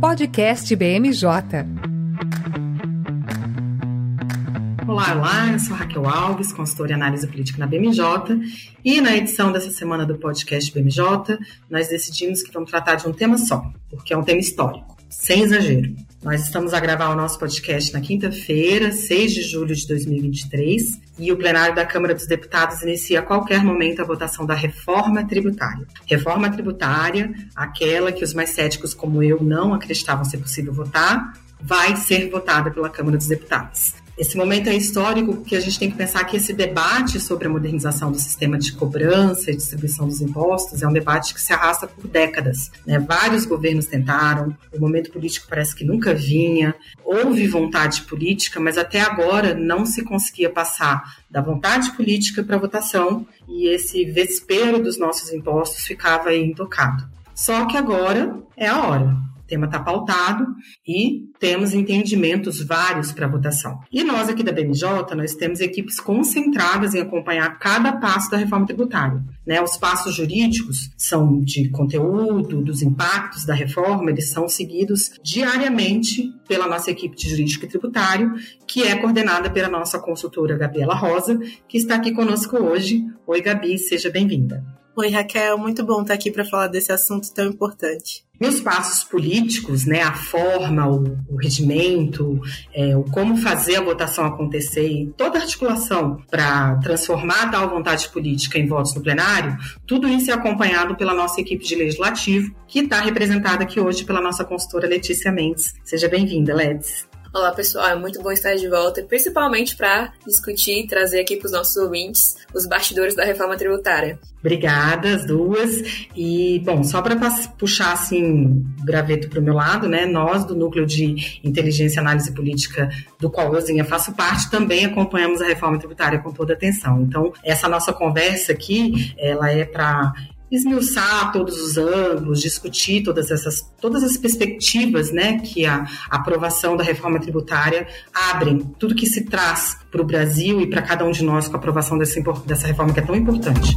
Podcast BMJ. Olá, olá, eu sou Raquel Alves, consultora em análise política na BMJ, e na edição dessa semana do podcast BMJ, nós decidimos que vamos tratar de um tema só, porque é um tema histórico, sem exagero. Nós estamos a gravar o nosso podcast na quinta-feira, 6 de julho de 2023, e o plenário da Câmara dos Deputados inicia a qualquer momento a votação da reforma tributária. Reforma tributária, aquela que os mais céticos como eu não acreditavam ser possível votar, vai ser votada pela Câmara dos Deputados. Esse momento é histórico porque a gente tem que pensar que esse debate sobre a modernização do sistema de cobrança e distribuição dos impostos é um debate que se arrasta por décadas. Né? Vários governos tentaram, o momento político parece que nunca vinha, houve vontade política, mas até agora não se conseguia passar da vontade política para a votação e esse vespeiro dos nossos impostos ficava aí intocado. Só que agora é a hora. Tema está pautado e temos entendimentos vários para votação. E nós aqui da BMJ, nós temos equipes concentradas em acompanhar cada passo da reforma tributária. Né? Os passos jurídicos são de conteúdo, dos impactos da reforma, eles são seguidos diariamente pela nossa equipe de jurídico e tributário, que é coordenada pela nossa consultora Gabriela Rosa, que está aqui conosco hoje. Oi, Gabi, seja bem-vinda. Oi, Raquel, muito bom estar aqui para falar desse assunto tão importante. E os passos políticos, né, a forma, o, o regimento, é, o como fazer a votação acontecer toda a articulação para transformar tal vontade política em votos no plenário, tudo isso é acompanhado pela nossa equipe de legislativo, que está representada aqui hoje pela nossa consultora Letícia Mendes. Seja bem-vinda, Ledes. Olá, pessoal. É muito bom estar de volta, principalmente para discutir e trazer aqui para os nossos ouvintes os bastidores da reforma tributária. Obrigada, as duas. E, bom, só para puxar assim graveto para o meu lado, né? Nós do Núcleo de Inteligência e Análise Política, do qual eu faço parte, também acompanhamos a reforma tributária com toda atenção. Então, essa nossa conversa aqui, ela é para esmiuçar todos os ângulos, discutir todas essas todas as perspectivas, né, que a aprovação da reforma tributária abrem, tudo que se traz para o Brasil e para cada um de nós com a aprovação dessa, dessa reforma que é tão importante.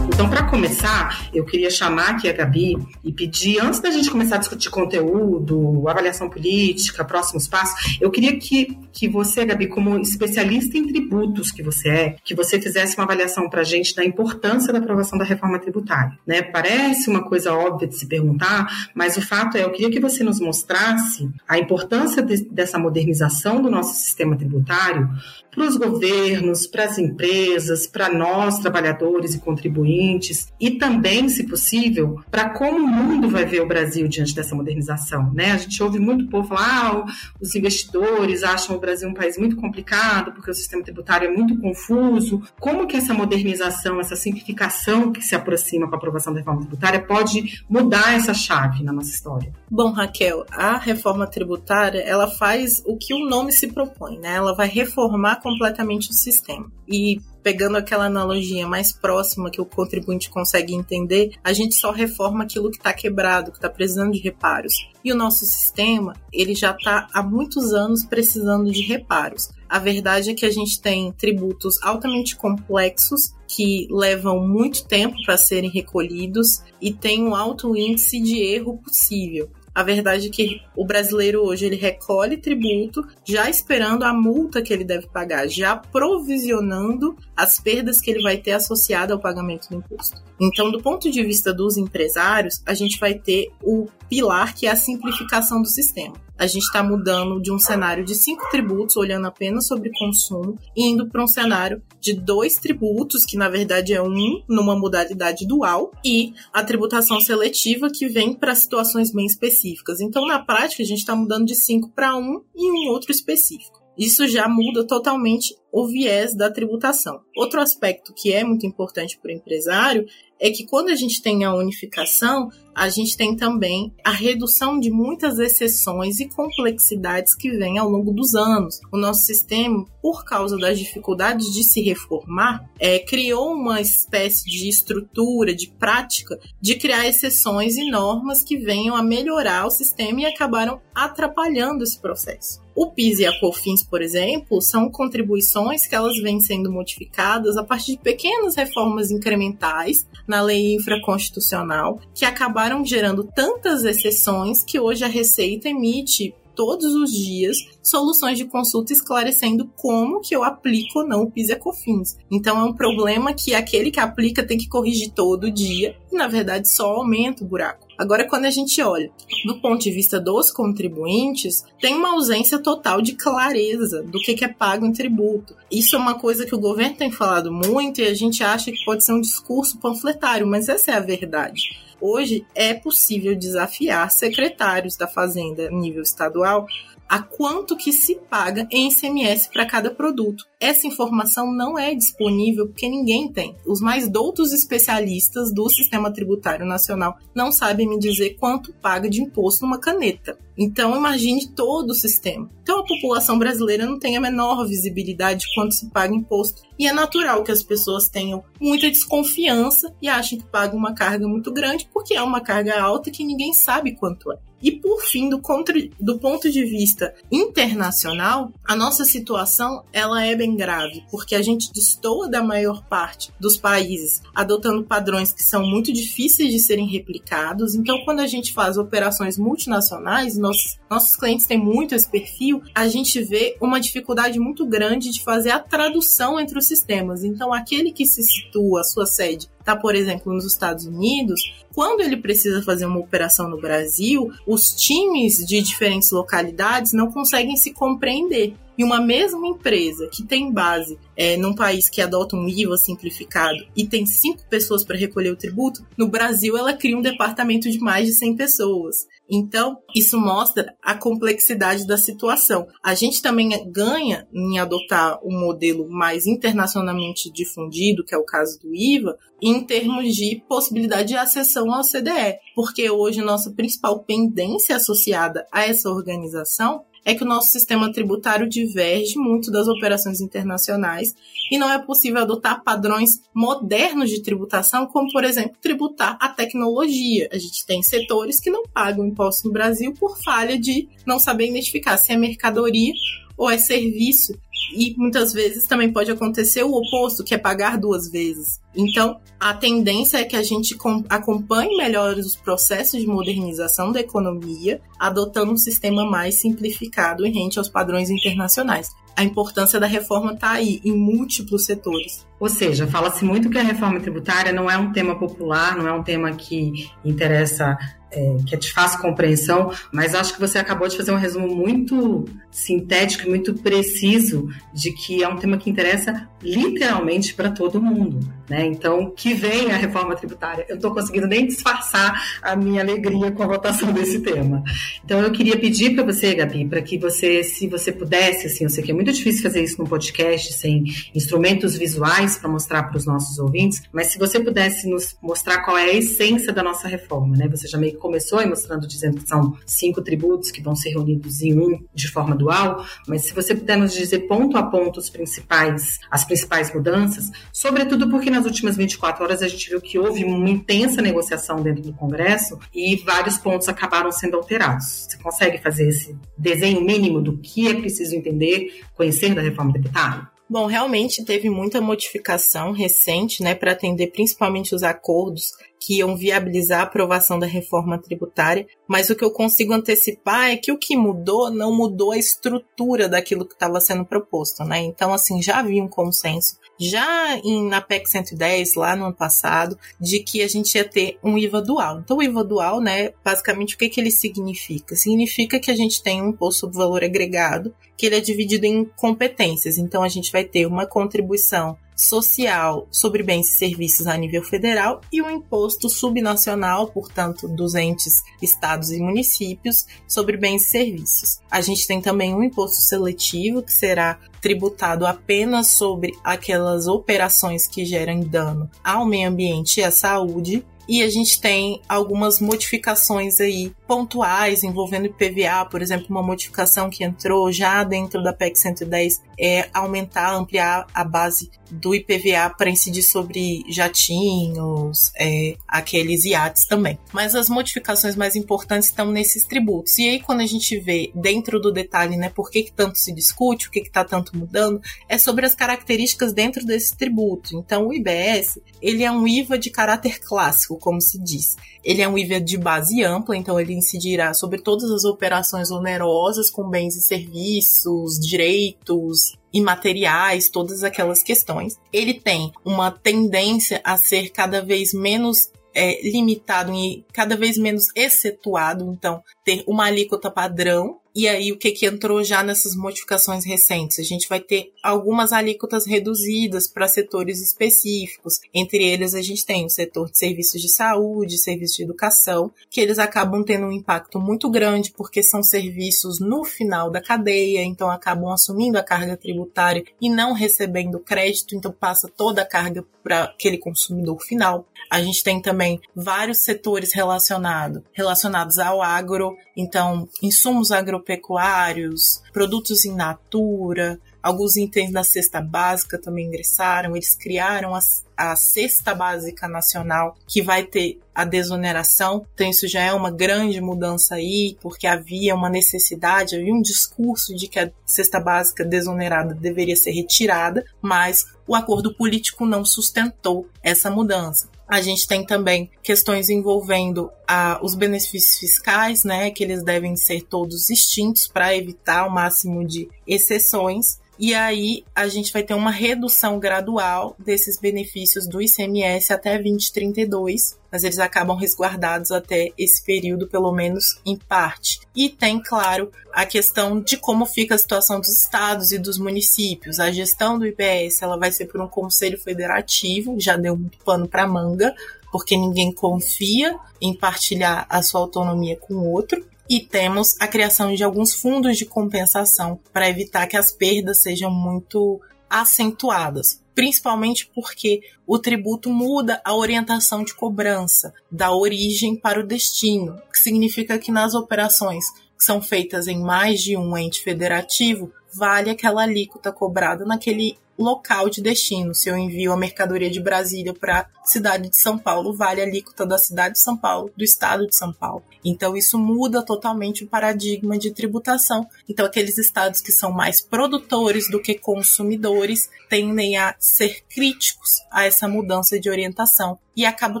Então, para começar, eu queria chamar aqui a Gabi e pedir, antes da gente começar a discutir conteúdo, avaliação política, próximos passos, eu queria que, que você, Gabi, como especialista em tributos que você é, que você fizesse uma avaliação para a gente da importância da aprovação da reforma tributária. Né? Parece uma coisa óbvia de se perguntar, mas o fato é, eu queria que você nos mostrasse a importância de, dessa modernização do nosso sistema tributário para os governos, para as empresas, para nós, trabalhadores e contribuintes, e também, se possível, para como o mundo vai ver o Brasil diante dessa modernização. Né? A gente ouve muito povo falar, ah, os investidores acham o Brasil um país muito complicado, porque o sistema tributário é muito confuso. Como que essa modernização, essa simplificação que se aproxima com a aprovação da reforma tributária pode mudar essa chave na nossa história? Bom, Raquel, a reforma tributária, ela faz o que o nome se propõe, né? Ela vai reformar completamente o sistema. E pegando aquela analogia mais próxima que o contribuinte consegue entender, a gente só reforma aquilo que está quebrado, que está precisando de reparos. E o nosso sistema, ele já está há muitos anos precisando de reparos. A verdade é que a gente tem tributos altamente complexos que levam muito tempo para serem recolhidos e tem um alto índice de erro possível. A verdade é que o brasileiro hoje ele recolhe tributo já esperando a multa que ele deve pagar, já provisionando as perdas que ele vai ter associada ao pagamento do imposto. Então, do ponto de vista dos empresários, a gente vai ter o pilar que é a simplificação do sistema. A gente está mudando de um cenário de cinco tributos, olhando apenas sobre consumo, indo para um cenário de dois tributos, que na verdade é um numa modalidade dual, e a tributação seletiva, que vem para situações bem específicas. Então, na prática, a gente está mudando de cinco para um e um outro específico. Isso já muda totalmente o viés da tributação. Outro aspecto que é muito importante para o empresário é que quando a gente tem a unificação, a gente tem também a redução de muitas exceções e complexidades que vêm ao longo dos anos. O nosso sistema, por causa das dificuldades de se reformar, é, criou uma espécie de estrutura, de prática, de criar exceções e normas que venham a melhorar o sistema e acabaram atrapalhando esse processo. O PIS e a COFINS, por exemplo, são contribuições que elas vêm sendo modificadas a partir de pequenas reformas incrementais na lei infraconstitucional que acabaram gerando tantas exceções que hoje a Receita emite todos os dias soluções de consulta esclarecendo como que eu aplico ou não o PIS e a COFINS. Então é um problema que aquele que aplica tem que corrigir todo dia e na verdade só aumenta o buraco. Agora, quando a gente olha do ponto de vista dos contribuintes, tem uma ausência total de clareza do que é pago em tributo. Isso é uma coisa que o governo tem falado muito e a gente acha que pode ser um discurso panfletário, mas essa é a verdade. Hoje é possível desafiar secretários da Fazenda nível estadual a quanto que se paga em ICMS para cada produto. Essa informação não é disponível porque ninguém tem. Os mais doutos especialistas do sistema tributário nacional não sabem me dizer quanto paga de imposto numa caneta. Então imagine todo o sistema. Então a população brasileira não tem a menor visibilidade de quanto se paga imposto. E é natural que as pessoas tenham muita desconfiança e achem que pagam uma carga muito grande, porque é uma carga alta que ninguém sabe quanto é. E por fim, do, contra, do ponto de vista internacional, a nossa situação ela é bem grave, porque a gente destoa da maior parte dos países, adotando padrões que são muito difíceis de serem replicados. Então, quando a gente faz operações multinacionais, nossos, nossos clientes têm muito esse perfil, a gente vê uma dificuldade muito grande de fazer a tradução entre os sistemas. Então, aquele que se situa a sua sede está, por exemplo, nos Estados Unidos, quando ele precisa fazer uma operação no Brasil, os times de diferentes localidades não conseguem se compreender. E uma mesma empresa que tem base é, num país que adota um IVA simplificado e tem cinco pessoas para recolher o tributo, no Brasil ela cria um departamento de mais de 100 pessoas. Então, isso mostra a complexidade da situação. A gente também ganha em adotar um modelo mais internacionalmente difundido, que é o caso do IVA, em termos de possibilidade de acessão ao CDE, porque hoje a nossa principal pendência associada a essa organização é que o nosso sistema tributário diverge muito das operações internacionais e não é possível adotar padrões modernos de tributação, como, por exemplo, tributar a tecnologia. A gente tem setores que não pagam imposto no Brasil por falha de não saber identificar se é mercadoria ou é serviço. E muitas vezes também pode acontecer o oposto, que é pagar duas vezes. Então, a tendência é que a gente acompanhe melhor os processos de modernização da economia, adotando um sistema mais simplificado e rente aos padrões internacionais. A importância da reforma está aí, em múltiplos setores. Ou seja, fala-se muito que a reforma tributária não é um tema popular, não é um tema que interessa é, que é de fácil compreensão, mas acho que você acabou de fazer um resumo muito sintético e muito preciso de que é um tema que interessa literalmente para todo mundo. Né? Então, que vem a reforma tributária. Eu estou conseguindo nem disfarçar a minha alegria com a votação desse tema. Então, eu queria pedir para você, Gabi, para que você, se você pudesse, assim, eu sei que é muito difícil fazer isso num podcast sem instrumentos visuais para mostrar para os nossos ouvintes, mas se você pudesse nos mostrar qual é a essência da nossa reforma, né? Você já meio começou aí mostrando, dizendo que são cinco tributos que vão ser reunidos em um de forma dual, mas se você puder nos dizer ponto a ponto os principais, as principais mudanças, sobretudo porque nas últimas 24 horas a gente viu que houve uma intensa negociação dentro do Congresso e vários pontos acabaram sendo alterados. Você consegue fazer esse desenho mínimo do que é preciso entender, conhecer da reforma tributária? Bom, realmente teve muita modificação recente, né, para atender principalmente os acordos que iam viabilizar a aprovação da reforma tributária, mas o que eu consigo antecipar é que o que mudou não mudou a estrutura daquilo que estava sendo proposto, né? Então, assim, já havia um consenso, já em, na PEC 110, lá no ano passado, de que a gente ia ter um IVA dual. Então, o IVA dual, né, basicamente, o que, que ele significa? Significa que a gente tem um imposto sobre valor agregado, que ele é dividido em competências. Então, a gente vai ter uma contribuição social sobre bens e serviços a nível federal e o imposto subnacional, portanto, dos entes estados e municípios sobre bens e serviços. A gente tem também um imposto seletivo que será tributado apenas sobre aquelas operações que geram dano ao meio ambiente e à saúde e a gente tem algumas modificações aí pontuais envolvendo IPVA, por exemplo, uma modificação que entrou já dentro da PEC 110 é aumentar, ampliar a base do IPVA para incidir sobre jatinhos, é, aqueles iates também. Mas as modificações mais importantes estão nesses tributos. E aí, quando a gente vê dentro do detalhe, né, por que, que tanto se discute, o que está tanto mudando, é sobre as características dentro desse tributo. Então, o IBS, ele é um IVA de caráter clássico, como se diz. Ele é um IVA de base ampla, então ele incidirá sobre todas as operações onerosas com bens e serviços, direitos, imateriais, todas aquelas questões. Ele tem uma tendência a ser cada vez menos é, limitado e cada vez menos excetuado, então ter uma alíquota padrão e aí, o que, que entrou já nessas modificações recentes? A gente vai ter algumas alíquotas reduzidas para setores específicos. Entre eles, a gente tem o setor de serviços de saúde, serviços de educação, que eles acabam tendo um impacto muito grande porque são serviços no final da cadeia, então acabam assumindo a carga tributária e não recebendo crédito, então passa toda a carga para aquele consumidor final. A gente tem também vários setores relacionado, relacionados ao agro, então insumos agropecuários, produtos in natura, alguns itens da cesta básica também ingressaram, eles criaram a, a cesta básica nacional que vai ter a desoneração, então isso já é uma grande mudança aí, porque havia uma necessidade, havia um discurso de que a cesta básica desonerada deveria ser retirada, mas o acordo político não sustentou essa mudança. A gente tem também questões envolvendo ah, os benefícios fiscais, né, que eles devem ser todos extintos para evitar o máximo de exceções. E aí a gente vai ter uma redução gradual desses benefícios do ICMS até 2032, mas eles acabam resguardados até esse período, pelo menos em parte. E tem, claro, a questão de como fica a situação dos estados e dos municípios. A gestão do IBS ela vai ser por um conselho federativo, já deu muito pano para manga, porque ninguém confia em partilhar a sua autonomia com outro e temos a criação de alguns fundos de compensação para evitar que as perdas sejam muito acentuadas, principalmente porque o tributo muda a orientação de cobrança da origem para o destino, que significa que nas operações que são feitas em mais de um ente federativo, vale aquela alíquota cobrada naquele local de destino. Se eu envio a mercadoria de Brasília para a cidade de São Paulo, vale a alíquota da cidade de São Paulo, do estado de São Paulo. Então isso muda totalmente o paradigma de tributação. Então aqueles estados que são mais produtores do que consumidores tendem a ser críticos a essa mudança de orientação e acaba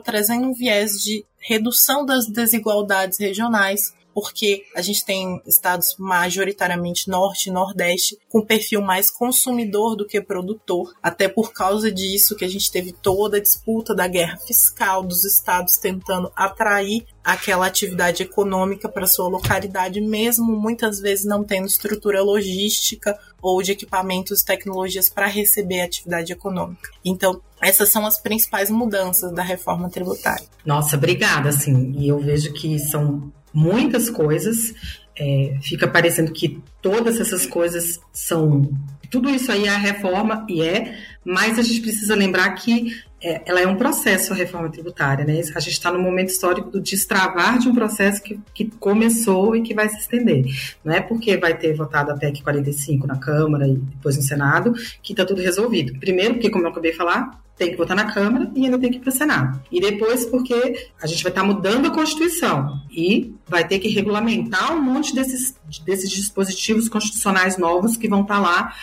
trazendo um viés de redução das desigualdades regionais porque a gente tem estados majoritariamente norte e nordeste com perfil mais consumidor do que produtor. Até por causa disso que a gente teve toda a disputa da guerra fiscal dos estados tentando atrair aquela atividade econômica para sua localidade, mesmo muitas vezes não tendo estrutura logística ou de equipamentos tecnologias para receber a atividade econômica. Então, essas são as principais mudanças da reforma tributária. Nossa, obrigada, assim, e eu vejo que são muitas coisas. É, fica parecendo que todas essas coisas são. Tudo isso aí é a reforma, e é, mas a gente precisa lembrar que é, ela é um processo, a reforma tributária, né? A gente está no momento histórico do destravar de um processo que, que começou e que vai se estender. Não é porque vai ter votado a PEC 45 na Câmara e depois no Senado que está tudo resolvido. Primeiro, porque, como eu acabei de falar, tem que votar na Câmara e ainda tem que ir para o Senado. E depois, porque a gente vai estar tá mudando a Constituição e vai ter que regulamentar um monte desses, desses dispositivos constitucionais novos que vão estar tá lá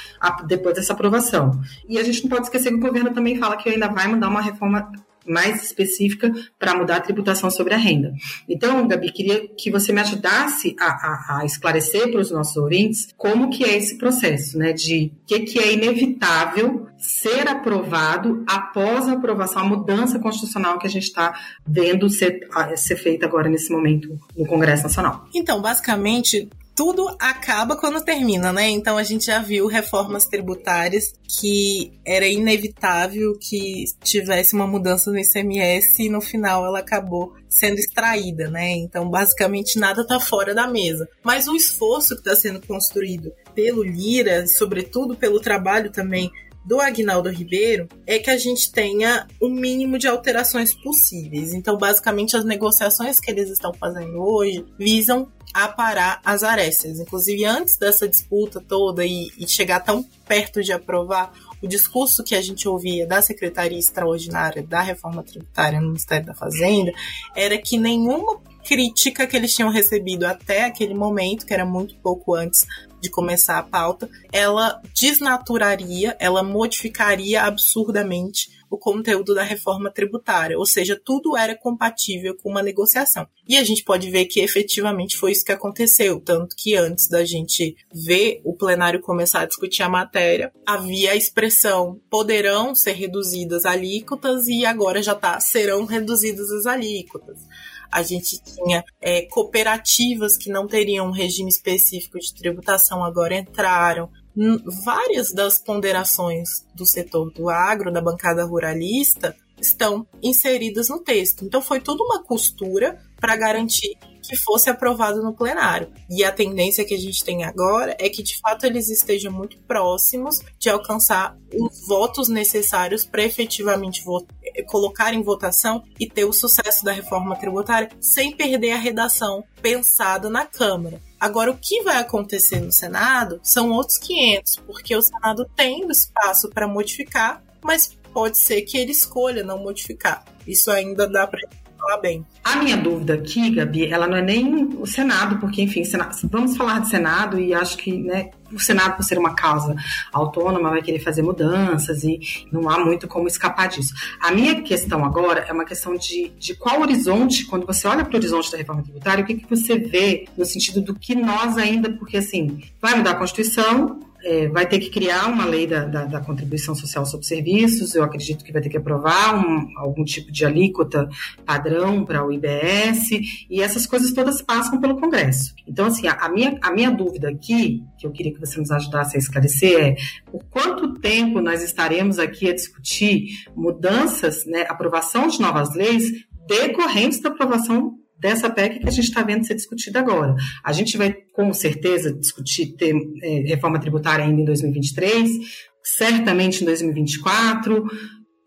depois dessa aprovação. E a gente não pode esquecer que o governo também fala que ainda vai mandar uma reforma mais específica para mudar a tributação sobre a renda. Então, Gabi, queria que você me ajudasse a, a, a esclarecer para os nossos ouvintes como que é esse processo, né, de o que, que é inevitável ser aprovado após a aprovação, a mudança constitucional que a gente está vendo ser, ser feita agora nesse momento no Congresso Nacional. Então, basicamente, tudo acaba quando termina, né? Então a gente já viu reformas tributárias que era inevitável que tivesse uma mudança no ICMS e no final ela acabou sendo extraída, né? Então basicamente nada está fora da mesa. Mas o esforço que está sendo construído pelo Lira, sobretudo pelo trabalho também do Agnaldo Ribeiro é que a gente tenha o mínimo de alterações possíveis. Então, basicamente, as negociações que eles estão fazendo hoje visam aparar as arestas. Inclusive, antes dessa disputa toda e, e chegar tão perto de aprovar, o discurso que a gente ouvia da Secretaria Extraordinária da Reforma Tributária no Ministério da Fazenda era que nenhuma crítica que eles tinham recebido até aquele momento, que era muito pouco antes de começar a pauta, ela desnaturaria, ela modificaria absurdamente o conteúdo da reforma tributária, ou seja, tudo era compatível com uma negociação. E a gente pode ver que efetivamente foi isso que aconteceu, tanto que antes da gente ver o plenário começar a discutir a matéria, havia a expressão poderão ser reduzidas alíquotas e agora já está serão reduzidas as alíquotas a gente tinha é, cooperativas que não teriam um regime específico de tributação, agora entraram. Várias das ponderações do setor do agro, da bancada ruralista, estão inseridas no texto. Então foi toda uma costura para garantir que fosse aprovado no plenário. E a tendência que a gente tem agora é que, de fato, eles estejam muito próximos de alcançar os votos necessários para efetivamente colocar em votação e ter o sucesso da reforma tributária sem perder a redação pensada na Câmara. Agora, o que vai acontecer no Senado são outros 500, porque o Senado tem o espaço para modificar, mas pode ser que ele escolha não modificar. Isso ainda dá para falar bem. A minha dúvida aqui, Gabi, ela não é nem o Senado, porque, enfim, Senado, vamos falar de Senado e acho que né, o Senado, por ser uma causa autônoma, vai querer fazer mudanças e não há muito como escapar disso. A minha questão agora é uma questão de, de qual horizonte, quando você olha para o horizonte da reforma tributária, o que, que você vê no sentido do que nós ainda, porque assim, vai mudar a Constituição, é, vai ter que criar uma lei da, da, da, contribuição social sobre serviços, eu acredito que vai ter que aprovar um, algum tipo de alíquota padrão para o IBS, e essas coisas todas passam pelo Congresso. Então, assim, a, a, minha, a minha dúvida aqui, que eu queria que você nos ajudasse a esclarecer, é por quanto tempo nós estaremos aqui a discutir mudanças, né, aprovação de novas leis decorrentes da aprovação dessa PEC que a gente está vendo ser discutida agora. A gente vai, com certeza, discutir, ter é, reforma tributária ainda em 2023, certamente em 2024,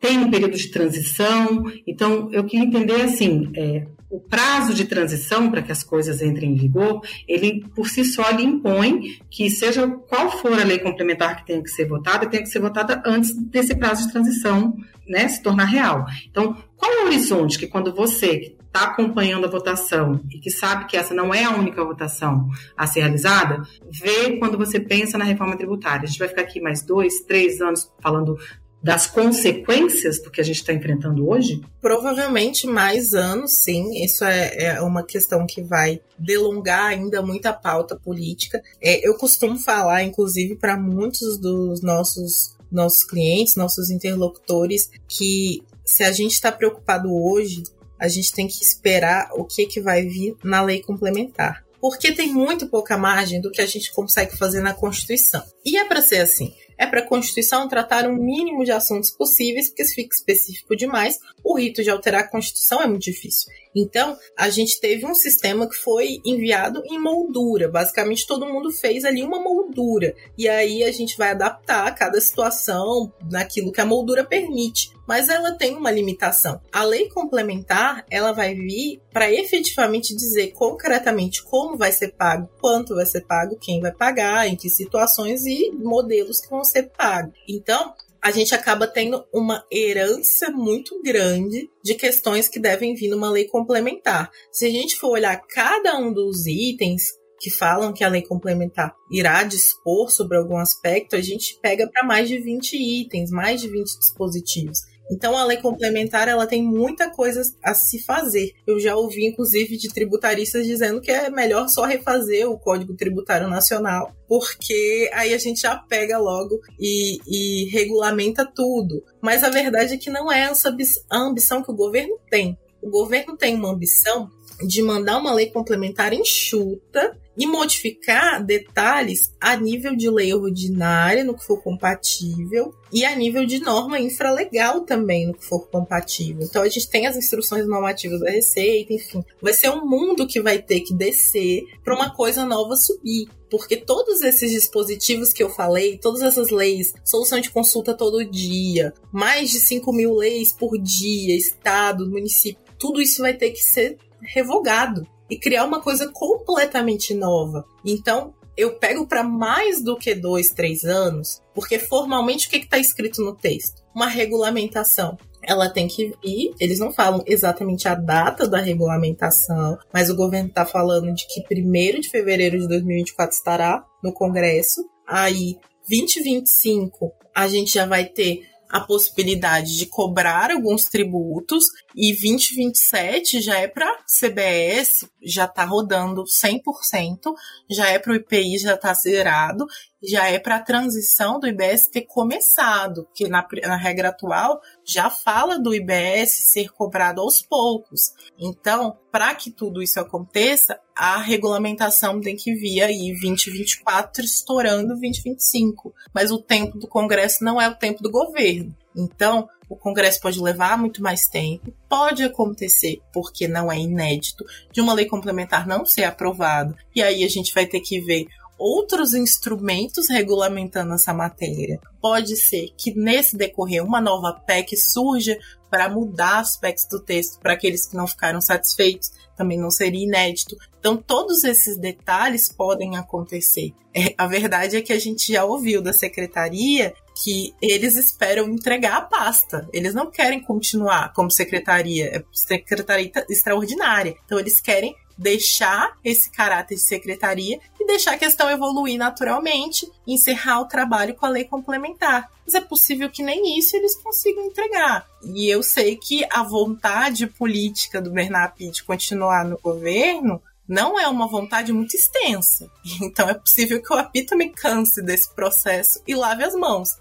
tem um período de transição. Então, eu queria entender, assim, é, o prazo de transição para que as coisas entrem em vigor, ele por si só ele impõe que seja qual for a lei complementar que tenha que ser votada, tenha que ser votada antes desse prazo de transição né, se tornar real. Então, qual é o horizonte que quando você está acompanhando a votação e que sabe que essa não é a única votação a ser realizada, vê quando você pensa na reforma tributária. A gente vai ficar aqui mais dois, três anos falando das consequências do que a gente está enfrentando hoje? Provavelmente mais anos, sim. Isso é, é uma questão que vai delongar ainda muita pauta política. É, eu costumo falar, inclusive, para muitos dos nossos nossos clientes, nossos interlocutores, que se a gente está preocupado hoje, a gente tem que esperar o que, que vai vir na lei complementar. Porque tem muito pouca margem do que a gente consegue fazer na Constituição. E é para ser assim é para a Constituição tratar um mínimo de assuntos possíveis, porque se fica específico demais, o rito de alterar a Constituição é muito difícil. Então, a gente teve um sistema que foi enviado em moldura. Basicamente, todo mundo fez ali uma moldura. E aí a gente vai adaptar cada situação naquilo que a moldura permite. Mas ela tem uma limitação. A lei complementar, ela vai vir para efetivamente dizer concretamente como vai ser pago, quanto vai ser pago, quem vai pagar, em que situações e modelos que vão ser pagos. Então, a gente acaba tendo uma herança muito grande de questões que devem vir numa lei complementar. Se a gente for olhar cada um dos itens que falam que a lei complementar irá dispor sobre algum aspecto, a gente pega para mais de 20 itens, mais de 20 dispositivos. Então a lei complementar ela tem muita coisa a se fazer. Eu já ouvi inclusive de tributaristas dizendo que é melhor só refazer o Código Tributário Nacional, porque aí a gente já pega logo e, e regulamenta tudo. Mas a verdade é que não é essa a ambição que o governo tem. O governo tem uma ambição de mandar uma lei complementar enxuta e modificar detalhes a nível de lei ordinária, no que for compatível, e a nível de norma infralegal também, no que for compatível. Então a gente tem as instruções normativas da Receita, enfim. Vai ser um mundo que vai ter que descer para uma coisa nova subir. Porque todos esses dispositivos que eu falei, todas essas leis, solução de consulta todo dia, mais de 5 mil leis por dia, estado, município, tudo isso vai ter que ser revogado e criar uma coisa completamente nova. Então, eu pego para mais do que dois, três anos, porque formalmente o que está escrito no texto? Uma regulamentação. Ela tem que ir, eles não falam exatamente a data da regulamentação, mas o governo está falando de que 1 de fevereiro de 2024 estará no Congresso. Aí, 2025, a gente já vai ter a possibilidade de cobrar alguns tributos e 2027 já é para CBS, já está rodando 100%, já é para o IPI já está zerado, já é para a transição do IBS ter começado, porque na, na regra atual já fala do IBS ser cobrado aos poucos. Então, para que tudo isso aconteça, a regulamentação tem que vir aí 2024 estourando 2025. Mas o tempo do Congresso não é o tempo do governo. Então, o Congresso pode levar muito mais tempo, pode acontecer, porque não é inédito, de uma lei complementar não ser aprovada, e aí a gente vai ter que ver outros instrumentos regulamentando essa matéria. Pode ser que nesse decorrer uma nova PEC surja para mudar aspectos do texto para aqueles que não ficaram satisfeitos, também não seria inédito. Então, todos esses detalhes podem acontecer. É, a verdade é que a gente já ouviu da secretaria que eles esperam entregar a pasta. Eles não querem continuar como secretaria, é secretaria extraordinária. Então, eles querem deixar esse caráter de secretaria e deixar a questão evoluir naturalmente encerrar o trabalho com a lei complementar. Mas é possível que nem isso eles consigam entregar. E eu sei que a vontade política do Bernard de continuar no governo não é uma vontade muito extensa. Então é possível que o API também canse desse processo e lave as mãos.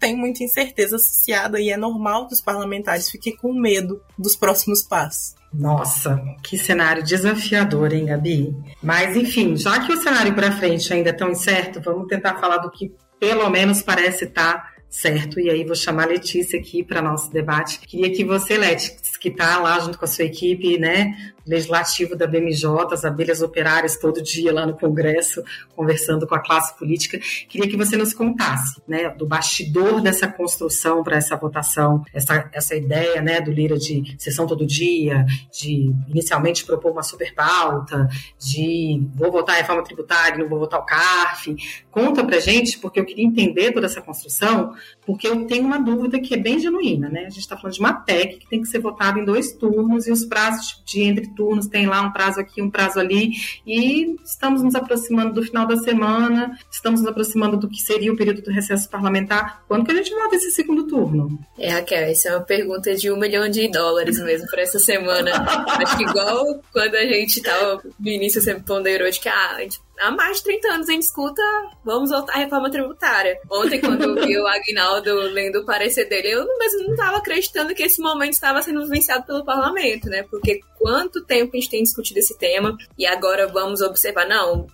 Tem muita incerteza associada e é normal que os parlamentares fiquem com medo dos próximos passos. Nossa, que cenário desafiador, hein, Gabi? Mas, enfim, já que o cenário para frente ainda é tão incerto, vamos tentar falar do que pelo menos parece estar tá certo? E aí vou chamar a Letícia aqui para nosso debate. Queria que você, Letícia, que está lá junto com a sua equipe, né, legislativo da BMJ, as abelhas operárias todo dia lá no Congresso, conversando com a classe política. Queria que você nos contasse, né, do bastidor dessa construção para essa votação, essa, essa ideia, né, do Lira de sessão todo dia, de inicialmente propor uma super pauta, de vou votar a reforma tributária, não vou votar o CARF. Conta pra gente, porque eu queria entender toda essa construção, porque eu tenho uma dúvida que é bem genuína, né? A gente está falando de uma PEC que tem que ser votada em dois turnos e os prazos de entre turnos tem lá um prazo aqui, um prazo ali, e estamos nos aproximando do final da semana, estamos nos aproximando do que seria o período do recesso parlamentar. Quando que a gente vota esse segundo turno? É, Raquel, essa é uma pergunta de um milhão de dólares mesmo para essa semana. Acho que igual quando a gente tava, no início sempre ponderou de que ah, a gente há mais de 30 anos a gente escuta vamos voltar à reforma tributária. Ontem, quando eu vi o Agnaldo lendo o parecer dele, eu mesmo não estava acreditando que esse momento estava sendo vivenciado pelo parlamento, né? Porque quanto tempo a gente tem discutido esse tema e agora vamos observar, não,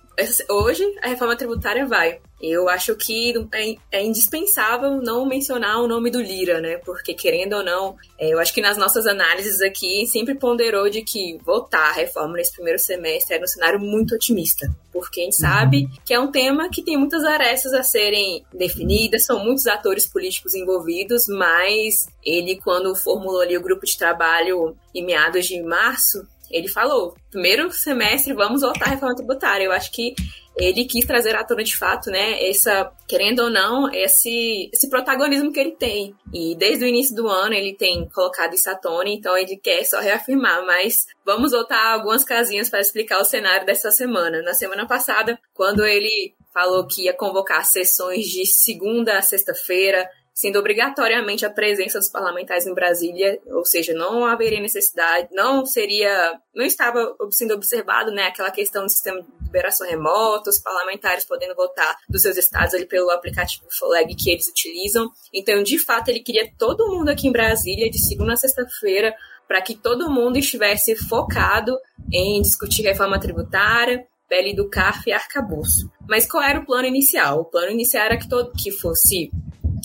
hoje a reforma tributária vai. Eu acho que é, é, indispensável não mencionar o nome do Lira, né? Porque, querendo ou não, é, eu acho que nas nossas análises aqui sempre ponderou de que votar a reforma nesse primeiro semestre era um cenário muito otimista. Porque a gente uhum. sabe que é um tema que tem muitas arestas a serem definidas, são muitos atores políticos envolvidos, mas ele, quando formulou ali o grupo de trabalho em meados de março, ele falou: primeiro semestre vamos voltar à reforma tributária. Eu acho que ele quis trazer à tona de fato, né, essa, querendo ou não, esse, esse protagonismo que ele tem. E desde o início do ano ele tem colocado isso à tona, então ele quer só reafirmar, mas vamos voltar algumas casinhas para explicar o cenário dessa semana. Na semana passada, quando ele falou que ia convocar sessões de segunda a sexta-feira, sendo obrigatoriamente a presença dos parlamentares em Brasília, ou seja, não haveria necessidade, não seria, não estava sendo observado, né, aquela questão do sistema de liberação remota, os parlamentares podendo votar dos seus estados ali pelo aplicativo Flag que eles utilizam. Então, de fato, ele queria todo mundo aqui em Brasília de segunda a sexta-feira para que todo mundo estivesse focado em discutir reforma tributária, pele do CARF e arcabouço. Mas qual era o plano inicial? O plano inicial era que, todo, que fosse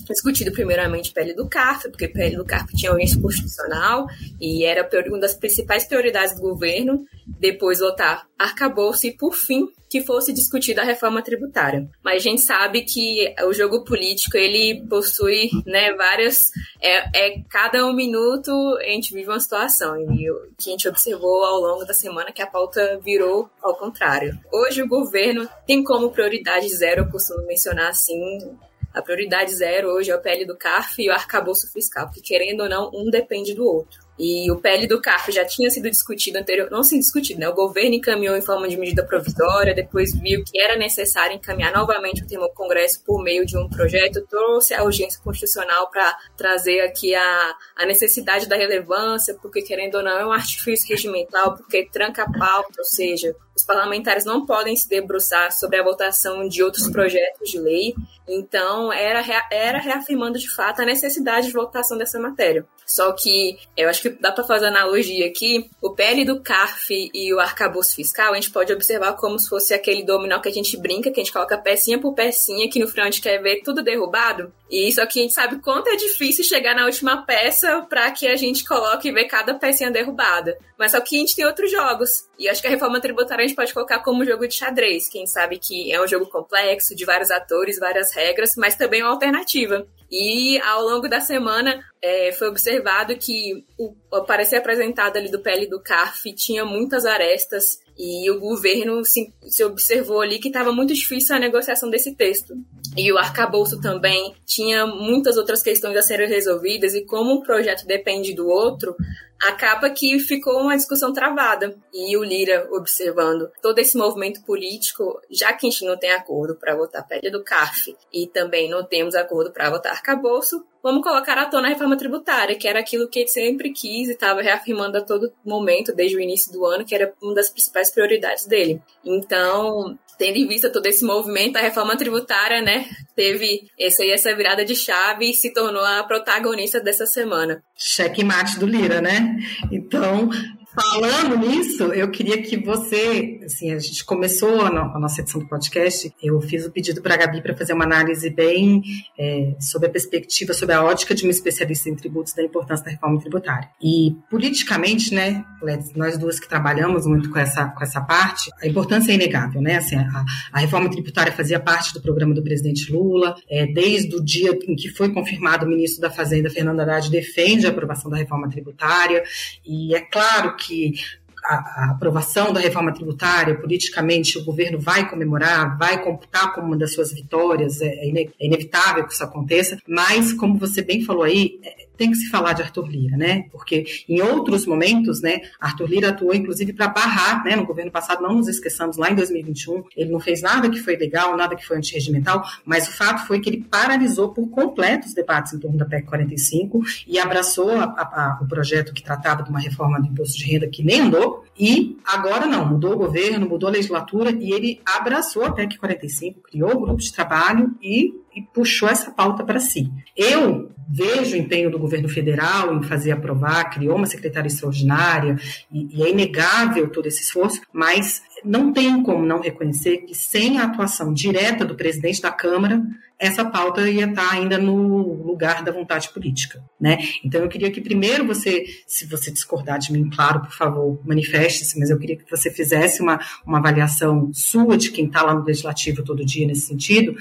discutido primeiramente pele do CARF, porque pele do CARF tinha audiência constitucional e era uma das principais prioridades do governo, depois votar arcabouço e, por fim, que fosse discutida a reforma tributária. Mas a gente sabe que o jogo político, ele possui né, várias... É, é cada um minuto a gente vive uma situação e o que a gente observou ao longo da semana que a pauta virou ao contrário. Hoje o governo tem como prioridade zero, eu costumo mencionar assim, a prioridade zero hoje é o PL do CARF e o arcabouço fiscal, porque querendo ou não, um depende do outro. E o PL do CARF já tinha sido discutido anterior, não sido discutido, né? O governo encaminhou em forma de medida provisória, depois viu que era necessário encaminhar novamente o tema ao Congresso por meio de um projeto, trouxe a urgência constitucional para trazer aqui a, a necessidade da relevância, porque querendo ou não é um artifício regimental, porque tranca a pauta, ou seja, os parlamentares não podem se debruçar sobre a votação de outros projetos de lei, então era, era reafirmando de fato a necessidade de votação dessa matéria. Só que eu acho que dá para fazer analogia aqui, o PL do CARF e o arcabouço fiscal, a gente pode observar como se fosse aquele dominó que a gente brinca, que a gente coloca pecinha por pecinha, que no final a gente quer ver tudo derrubado. E isso aqui a gente sabe quanto é difícil chegar na última peça para que a gente coloque e ver cada pecinha derrubada. Mas só que a gente tem outros jogos. E acho que a reforma tributária a gente pode colocar como jogo de xadrez. Quem sabe que é um jogo complexo, de vários atores, várias regras, mas também uma alternativa. E ao longo da semana é, foi observado que o parecer apresentado ali do PL do CARF tinha muitas arestas e o governo se, se observou ali que estava muito difícil a negociação desse texto. E o arcabouço também tinha muitas outras questões a serem resolvidas, e como um projeto depende do outro, acaba que ficou uma discussão travada. E o Lira observando todo esse movimento político, já que a gente não tem acordo para votar pele do CARF e também não temos acordo para votar arcabouço, vamos colocar à tona a reforma tributária, que era aquilo que ele sempre quis e estava reafirmando a todo momento, desde o início do ano, que era uma das principais prioridades dele. Então, tendo em vista todo esse movimento, a reforma tributária, né, teve essa, essa virada de chave e se tornou a protagonista dessa semana. Cheque mate do Lira, né? Então, Falando nisso, eu queria que você, assim, a gente começou a, nossa edição do podcast, eu fiz o pedido para a Gabi para fazer uma análise bem é, sobre a perspectiva, sobre a ótica de uma especialista em tributos da importância da reforma tributária. E politicamente, né, nós duas que trabalhamos muito com essa, com essa parte, a importância é inegável, né? Assim, a, a reforma tributária fazia parte do programa do presidente Lula, é, desde o dia em que foi confirmado o ministro da Fazenda, Fernando Haddad, defende a aprovação da reforma tributária, e é claro que a, a, aprovação da reforma tributária, politicamente, o governo vai comemorar, vai computar como uma das suas vitórias, é, é, é inevitável que isso aconteça, mas, como você bem falou aí, é, tem que se falar de Arthur Lira, né? Porque em outros momentos, né, Arthur Lira atuou inclusive para barrar, né, no governo passado, não nos esqueçamos, lá em 2021, ele não fez nada que foi legal, nada que foi antirregimental, mas o fato foi que ele paralisou por completo os debates em torno da PEC 45 e abraçou a, a, a, o projeto que tratava de uma reforma do imposto de renda que nem andou, e agora não, mudou o governo, mudou a legislatura e ele abraçou a PEC 45, criou o grupo de trabalho e e puxou essa pauta para si. Eu vejo o empenho do governo federal em fazer aprovar, criou uma secretária extraordinária, e, e é inegável todo esse esforço, mas não tem como não reconhecer que sem a atuação direta do presidente da Câmara, essa pauta ia estar ainda no lugar da vontade política, né? Então eu queria que primeiro você, se você discordar de mim, claro, por favor, manifeste-se, mas eu queria que você fizesse uma, uma avaliação sua de quem está lá no legislativo todo dia nesse sentido,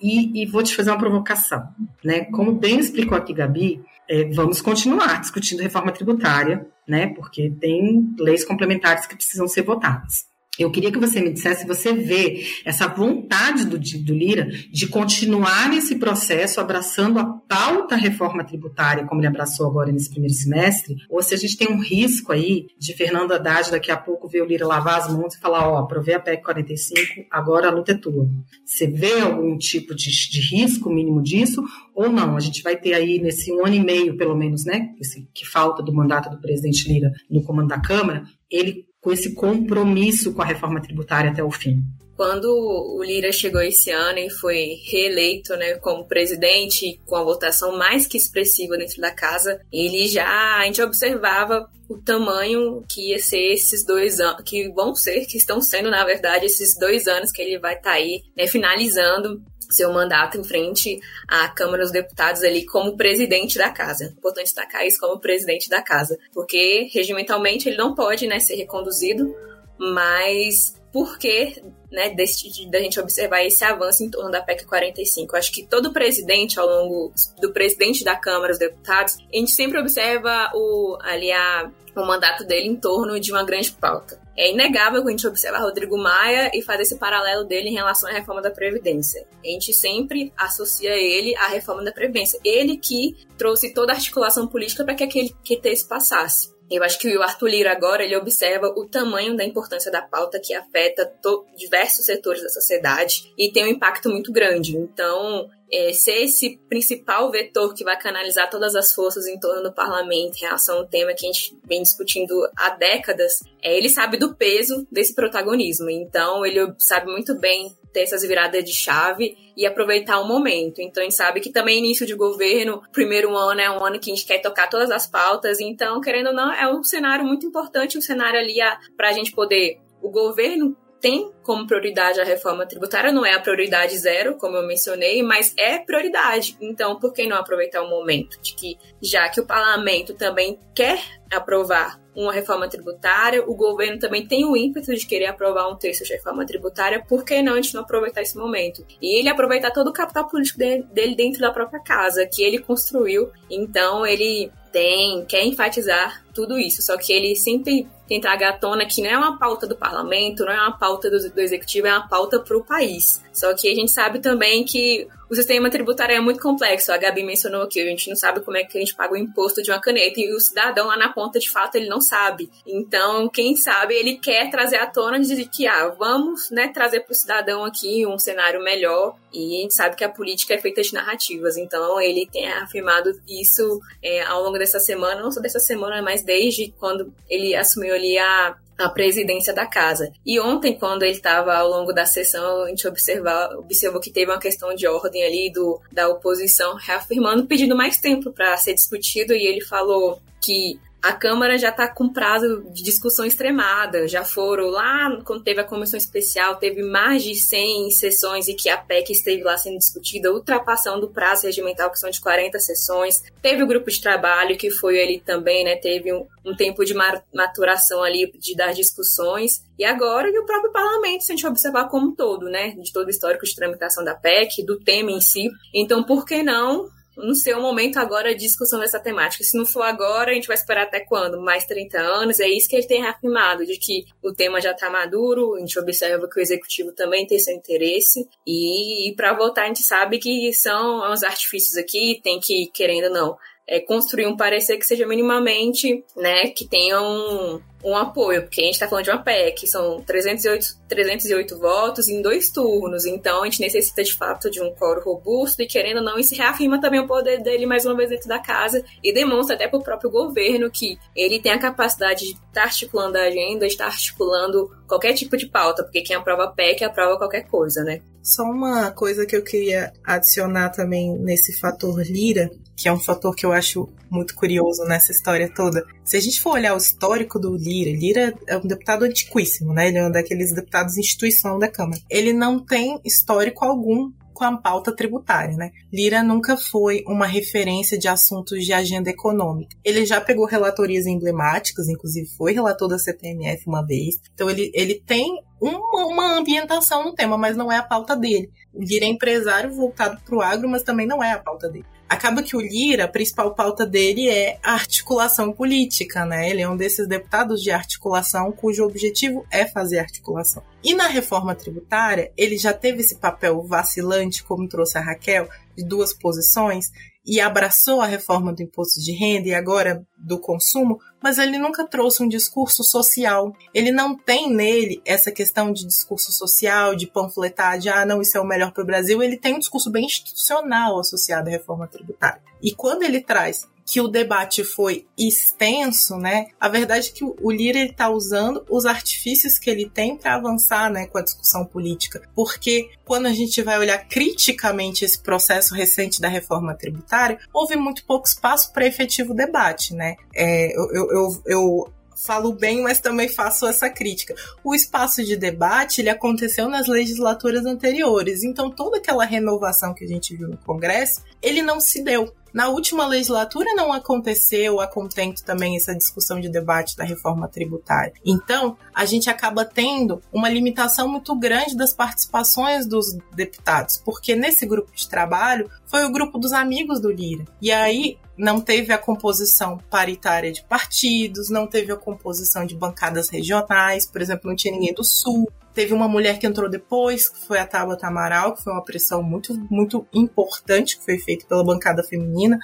e, e, vou te fazer uma provocação, né? Como bem explicou aqui Gabi, é, vamos continuar discutindo reforma tributária, né? Porque tem leis complementares que precisam ser votadas. Eu queria que você me dissesse se você vê essa vontade do, do, Lira de continuar nesse processo, abraçando a pauta reforma tributária, como ele abraçou agora nesse primeiro semestre, ou se a gente tem um risco aí de Fernando Haddad daqui a pouco ver o Lira lavar as mãos e falar, ó, oh, aprovei a PEC 45, agora a luta é tua. Você vê algum tipo de, de risco mínimo disso, ou não? A gente vai ter aí nesse um ano e meio, pelo menos, né, esse, que falta do mandato do presidente Lira no comando da Câmara, ele com esse compromisso com a reforma tributária até o fim? quando o Lira chegou esse ano e foi reeleito né, como presidente, com a votação mais que expressiva dentro da casa, ele já, a gente observava o tamanho que ia ser esses dois anos, que vão ser, que estão sendo, na verdade, esses dois anos que ele vai estar tá aí, né, finalizando seu mandato em frente à Câmara dos Deputados ali como presidente da casa. Importante destacar isso como presidente da casa, porque regimentalmente ele não pode né, ser reconduzido, mas porque né, desse, da gente observar esse avanço em torno da PEC 45. Acho que todo presidente, ao longo do presidente da Câmara dos Deputados, a gente sempre observa o, ali a, o mandato dele em torno de uma grande pauta. É inegável que a gente observa Rodrigo Maia e faz esse paralelo dele em relação à reforma da Previdência. A gente sempre associa ele à reforma da Previdência. Ele que trouxe toda a articulação política para que aquele que texto passasse. Eu acho que o Arthur Lira agora ele observa o tamanho da importância da pauta que afeta diversos setores da sociedade e tem um impacto muito grande. Então, é, ser esse principal vetor que vai canalizar todas as forças em torno do parlamento em relação ao tema que a gente vem discutindo há décadas, é, ele sabe do peso desse protagonismo. Então, ele sabe muito bem ter essas viradas de chave e aproveitar o momento. Então, a gente sabe que também início de governo, primeiro ano é um ano que a gente quer tocar todas as pautas. Então, querendo ou não, é um cenário muito importante, um cenário ali para a gente poder o governo tem como prioridade a reforma tributária, não é a prioridade zero, como eu mencionei, mas é prioridade. Então, por que não aproveitar o momento de que, já que o parlamento também quer aprovar uma reforma tributária, o governo também tem o ímpeto de querer aprovar um texto de reforma tributária, por que não a gente não aproveitar esse momento? E ele aproveitar todo o capital político dele dentro da própria casa, que ele construiu, então ele tem, quer enfatizar tudo isso, só que ele sempre tem traga à tona que não é uma pauta do parlamento, não é uma pauta do, do executivo, é uma pauta para o país. Só que a gente sabe também que o sistema tributário é muito complexo. A Gabi mencionou aqui, a gente não sabe como é que a gente paga o imposto de uma caneta e o cidadão lá na ponta, de fato, ele não sabe. Então, quem sabe, ele quer trazer à tona de que, ah, vamos né, trazer para o cidadão aqui um cenário melhor e a gente sabe que a política é feita de narrativas. Então, ele tem afirmado isso é, ao longo dessa semana, não só dessa semana, mas desde quando ele assumiu ali a a presidência da casa. E ontem, quando ele estava ao longo da sessão, a gente observar, observou que teve uma questão de ordem ali do, da oposição reafirmando, pedindo mais tempo para ser discutido, e ele falou que a Câmara já está com prazo de discussão extremada. Já foram lá, quando teve a comissão especial, teve mais de 100 sessões e que a PEC esteve lá sendo discutida, ultrapassando o prazo regimental, que são de 40 sessões. Teve o grupo de trabalho, que foi ali também, né? Teve um, um tempo de maturação ali, de dar discussões. E agora, e o próprio parlamento, se a gente observar como um todo, né? De todo o histórico de tramitação da PEC, do tema em si. Então, por que não não sei o momento agora de discussão dessa temática. Se não for agora, a gente vai esperar até quando? Mais 30 anos? É isso que ele tem reafirmado, de que o tema já está maduro, a gente observa que o executivo também tem seu interesse, e, e para votar a gente sabe que são uns artifícios aqui, tem que, querendo ou não, é, construir um parecer que seja minimamente, né, que tenha um, um apoio, porque a gente está falando de uma PEC, são 308, 308 votos em dois turnos, então a gente necessita de fato de um coro robusto e querendo ou não, isso reafirma também o poder dele mais uma vez dentro da casa e demonstra até para o próprio governo que ele tem a capacidade de estar tá articulando a agenda, de estar articulando qualquer tipo de pauta, porque quem aprova a PEC aprova qualquer coisa, né? Só uma coisa que eu queria adicionar também nesse fator Lira, que é um fator que eu acho muito curioso nessa história toda. Se a gente for olhar o histórico do Lira, Lira é um deputado antiquíssimo, né? Ele é um daqueles deputados instituição da Câmara. Ele não tem histórico algum com a pauta tributária, né? Lira nunca foi uma referência de assuntos de agenda econômica. Ele já pegou relatorias emblemáticas, inclusive foi relator da CTMF uma vez. Então ele, ele tem uma, uma ambientação no tema, mas não é a pauta dele. O Lira é empresário voltado para o agro, mas também não é a pauta dele acaba que o Lira, a principal pauta dele é a articulação política, né? Ele é um desses deputados de articulação cujo objetivo é fazer articulação. E na reforma tributária, ele já teve esse papel vacilante, como trouxe a Raquel, de duas posições, e abraçou a reforma do imposto de renda e agora do consumo, mas ele nunca trouxe um discurso social. Ele não tem nele essa questão de discurso social, de panfletar, de ah, não, isso é o melhor para o Brasil. Ele tem um discurso bem institucional associado à reforma tributária. E quando ele traz que o debate foi extenso, né? A verdade é que o Lira está usando os artifícios que ele tem para avançar, né, com a discussão política, porque quando a gente vai olhar criticamente esse processo recente da reforma tributária, houve muito pouco espaço para efetivo debate, né? É, eu, eu, eu falo bem, mas também faço essa crítica. O espaço de debate ele aconteceu nas legislaturas anteriores, então toda aquela renovação que a gente viu no Congresso, ele não se deu. Na última legislatura não aconteceu a contento também essa discussão de debate da reforma tributária. Então, a gente acaba tendo uma limitação muito grande das participações dos deputados, porque nesse grupo de trabalho foi o grupo dos amigos do Lira. E aí não teve a composição paritária de partidos, não teve a composição de bancadas regionais, por exemplo, não tinha ninguém do Sul, Teve uma mulher que entrou depois, que foi a Tabata Amaral, que foi uma pressão muito, muito importante que foi feita pela bancada feminina.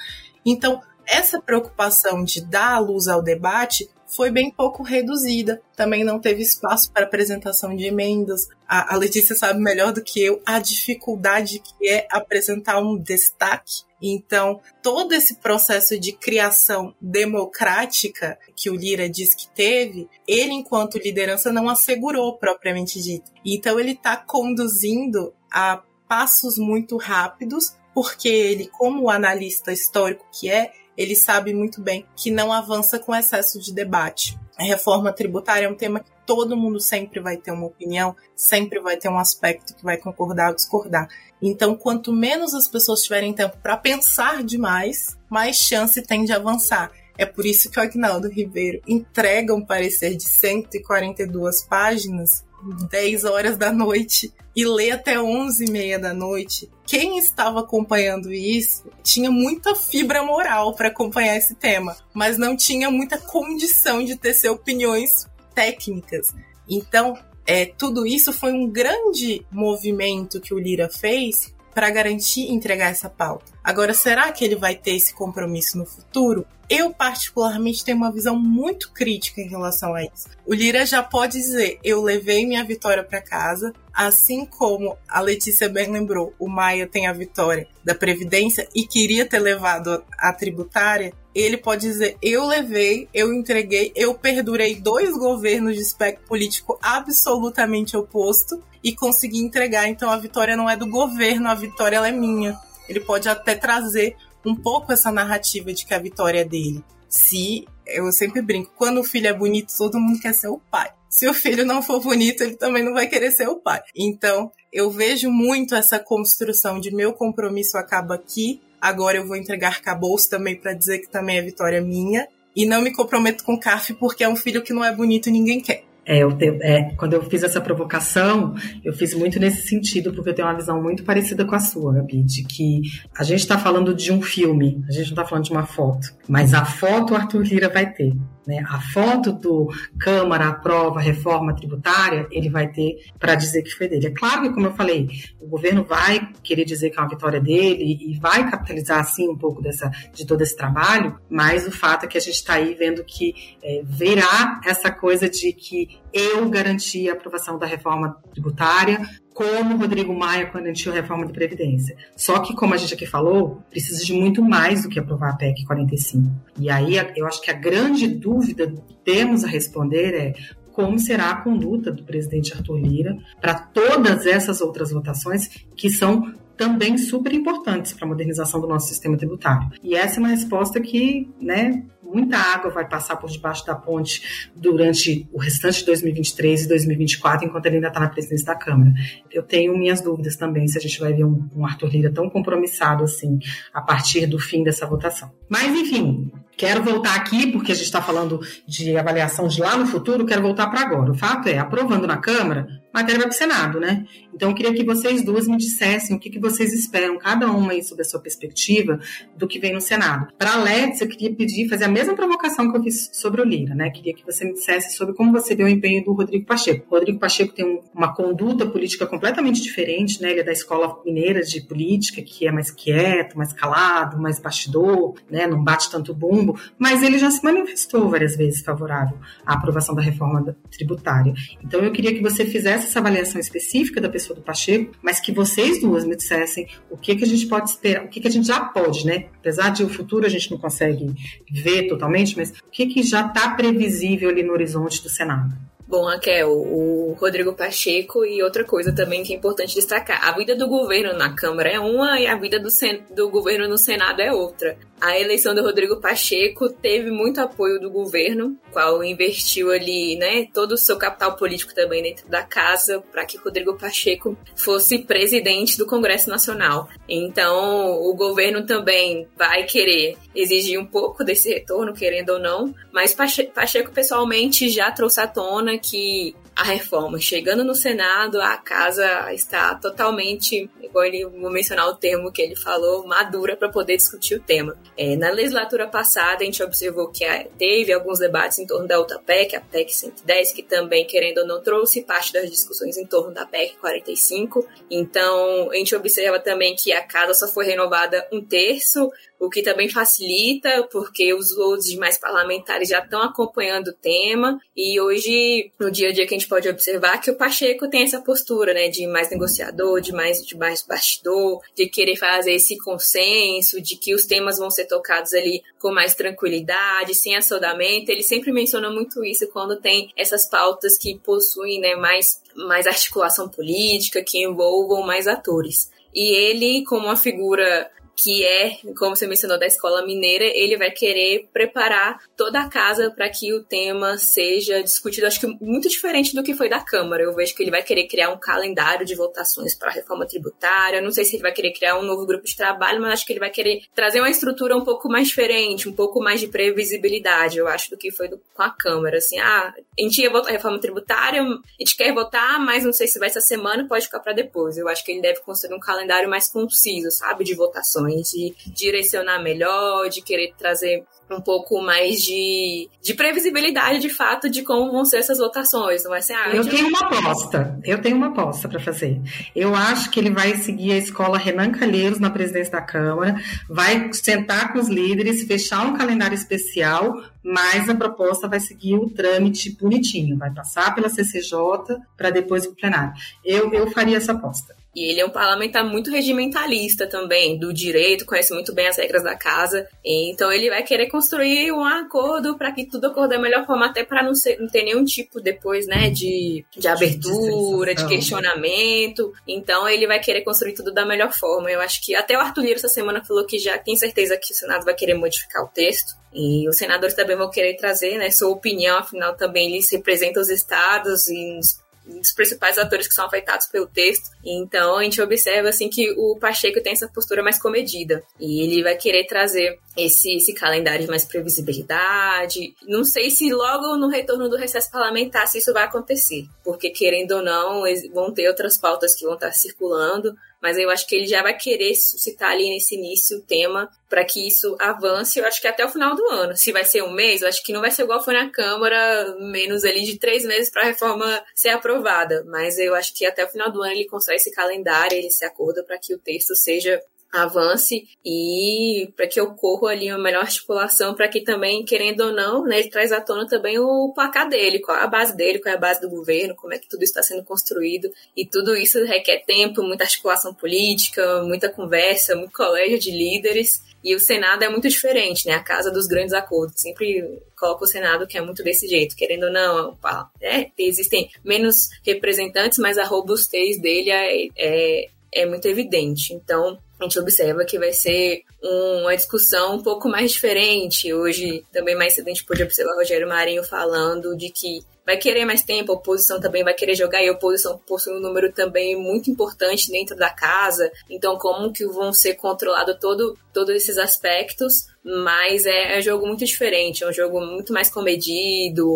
Então, essa preocupação de dar luz ao debate foi bem pouco reduzida. Também não teve espaço para apresentação de emendas. A, a Letícia sabe melhor do que eu a dificuldade que é apresentar um destaque então, todo esse processo de criação democrática que o Lira diz que teve, ele, enquanto liderança, não assegurou propriamente dito. Então, ele está conduzindo a passos muito rápidos, porque ele, como analista histórico que é, ele sabe muito bem que não avança com excesso de debate. A reforma tributária é um tema que todo mundo sempre vai ter uma opinião, sempre vai ter um aspecto que vai concordar ou discordar. Então, quanto menos as pessoas tiverem tempo para pensar demais, mais chance tem de avançar. É por isso que o Agnaldo Ribeiro entrega um parecer de 142 páginas 10 horas da noite e lê até 11 e meia da noite. Quem estava acompanhando isso tinha muita fibra moral para acompanhar esse tema, mas não tinha muita condição de ter opiniões técnicas. Então, é, tudo isso foi um grande movimento que o Lira fez para garantir entregar essa pauta. Agora, será que ele vai ter esse compromisso no futuro? Eu, particularmente, tenho uma visão muito crítica em relação a isso. O Lira já pode dizer: eu levei minha vitória para casa, assim como a Letícia bem lembrou, o Maia tem a vitória da Previdência e queria ter levado a tributária. Ele pode dizer: eu levei, eu entreguei, eu perdurei dois governos de espectro político absolutamente oposto e consegui entregar. Então a vitória não é do governo, a vitória é minha. Ele pode até trazer um pouco essa narrativa de que a vitória é dele. Se, eu sempre brinco, quando o filho é bonito, todo mundo quer ser o pai. Se o filho não for bonito, ele também não vai querer ser o pai. Então, eu vejo muito essa construção de meu compromisso acaba aqui, agora eu vou entregar cabouço também para dizer que também é vitória minha. E não me comprometo com CAF porque é um filho que não é bonito e ninguém quer. É, eu te, é, quando eu fiz essa provocação, eu fiz muito nesse sentido, porque eu tenho uma visão muito parecida com a sua, Gabi, de que a gente está falando de um filme, a gente não está falando de uma foto, mas a foto o Arthur Lira vai ter. Né? A foto do Câmara aprova reforma tributária, ele vai ter para dizer que foi dele. É claro que, como eu falei, o governo vai querer dizer que é uma vitória dele e vai capitalizar, assim, um pouco dessa, de todo esse trabalho, mas o fato é que a gente está aí vendo que é, verá essa coisa de que eu garanti a aprovação da reforma tributária, como Rodrigo Maia garantiu a reforma da Previdência. Só que, como a gente aqui falou, precisa de muito mais do que aprovar a PEC 45. E aí eu acho que a grande dúvida que temos a responder é como será a conduta do presidente Arthur Lira para todas essas outras votações que são também super importantes para a modernização do nosso sistema tributário. E essa é uma resposta que, né, muita água vai passar por debaixo da ponte durante o restante de 2023 e 2024, enquanto ele ainda está na presidência da Câmara. Eu tenho minhas dúvidas também se a gente vai ver um, um Arthur Lira tão compromissado assim a partir do fim dessa votação. Mas, enfim, Quero voltar aqui, porque a gente está falando de avaliação de lá no futuro, quero voltar para agora. O fato é, aprovando na Câmara, a matéria vai para o Senado, né? Então, eu queria que vocês duas me dissessem o que, que vocês esperam, cada uma aí, sob a sua perspectiva, do que vem no Senado. Para a Letícia, eu queria pedir, fazer a mesma provocação que eu fiz sobre o Lira, né? Queria que você me dissesse sobre como você vê o empenho do Rodrigo Pacheco. O Rodrigo Pacheco tem um, uma conduta política completamente diferente, né? Ele é da escola mineira de política, que é mais quieto, mais calado, mais bastidor, né? Não bate tanto bumbo Mas ele já se manifestou várias vezes favorável à aprovação da reforma tributária. Então eu queria que você fizesse essa avaliação específica da pessoa do Pacheco, mas que vocês duas me dissessem o que, que a gente pode esperar, o que, que a gente já pode, né? Apesar de o futuro a gente não consegue ver totalmente, mas o que, que já está previsível ali no horizonte do Senado? Bom, Raquel, o Rodrigo Pacheco e outra coisa também que é importante destacar: a vida do governo na Câmara é uma e a vida do, do governo no Senado é outra. A eleição do Rodrigo Pacheco teve muito apoio do governo, qual investiu ali, né, todo o seu capital político também dentro da casa para que Rodrigo Pacheco fosse presidente do Congresso Nacional. Então, o governo também vai querer exigir um pouco desse retorno, querendo ou não, mas Pacheco pessoalmente já trouxe à tona que a reforma. Chegando no Senado, a casa está totalmente, igual ele vou mencionar o termo que ele falou, madura para poder discutir o tema. É, na legislatura passada, a gente observou que teve alguns debates em torno da outra PEC, a PEC 110, que também, querendo ou não, trouxe parte das discussões em torno da PEC 45. Então, a gente observa também que a casa só foi renovada um terço, o que também facilita, porque os outros demais parlamentares já estão acompanhando o tema, e hoje, no dia a dia que a gente pode observar, que o Pacheco tem essa postura, né, de mais negociador, de mais, de mais bastidor, de querer fazer esse consenso, de que os temas vão ser tocados ali com mais tranquilidade, sem assodamento, ele sempre menciona muito isso quando tem essas pautas que possuem, né, mais, mais articulação política, que envolvam mais atores. E ele, como uma figura que é, como você mencionou, da escola mineira, ele vai querer preparar toda a casa para que o tema seja discutido, acho que muito diferente do que foi da Câmara. Eu vejo que ele vai querer criar um calendário de votações para a reforma tributária. Não sei se ele vai querer criar um novo grupo de trabalho, mas acho que ele vai querer trazer uma estrutura um pouco mais diferente, um pouco mais de previsibilidade, eu acho, do que foi do, com a Câmara. Assim, ah, a gente ia votar a reforma tributária, a gente quer votar, mas não sei se vai essa semana, pode ficar para depois. Eu acho que ele deve construir um calendário mais conciso, sabe, de votações de direcionar melhor, de querer trazer um pouco mais de, de previsibilidade de fato de como vão ser essas votações. Não vai ser, ah, eu tenho uma aposta, eu tenho uma aposta para fazer. Eu acho que ele vai seguir a escola Renan Calheiros na presidência da Câmara, vai sentar com os líderes, fechar um calendário especial, mas a proposta vai seguir o trâmite bonitinho, vai passar pela CCJ para depois o plenário. Eu, eu faria essa aposta. E ele é um parlamentar muito regimentalista também, do direito, conhece muito bem as regras da casa. Então ele vai querer construir um acordo para que tudo ocorra da melhor forma, até para não, não, ter nenhum tipo depois, né, de, de abertura, de questionamento. Então ele vai querer construir tudo da melhor forma. Eu acho que até o Arthur Lira essa semana falou que já tem certeza que o Senado vai querer modificar o texto. E os senadores também vão querer trazer né, sua opinião, afinal também eles representam os estados e os principais atores que são afetados pelo texto. Então a gente observa assim que o Pacheco tem essa postura mais comedida e ele vai querer trazer esse, esse calendário de mais previsibilidade. Não sei se logo no retorno do recesso parlamentar se isso vai acontecer, porque querendo ou não vão ter outras pautas que vão estar circulando mas eu acho que ele já vai querer suscitar ali nesse início o tema para que isso avance, eu acho que até o final do ano. Se vai ser um mês, eu acho que não vai ser igual foi na Câmara, menos ali de três meses para a reforma ser aprovada. Mas eu acho que até o final do ano ele constrói esse calendário, ele se acorda para que o texto seja avance e para que ocorra ali uma melhor articulação, para que também, querendo ou não, né, ele traz à tona também o placar dele, qual é a base dele, qual é a base do governo, como é que tudo está sendo construído. E tudo isso requer tempo, muita articulação política, muita conversa, muito colégio de líderes. E o Senado é muito diferente, né? A casa dos grandes acordos. Sempre coloca o Senado que é muito desse jeito, querendo ou não. É, existem menos representantes, mas a robustez dele é, é, é muito evidente. Então, a gente observa que vai ser uma discussão um pouco mais diferente. Hoje, também mais cedo, a gente pôde observar o Rogério Marinho falando de que vai querer mais tempo, a oposição também vai querer jogar, e a oposição possui um número também muito importante dentro da casa. Então, como que vão ser controlados todo, todos esses aspectos? Mas é, é um jogo muito diferente, é um jogo muito mais comedido,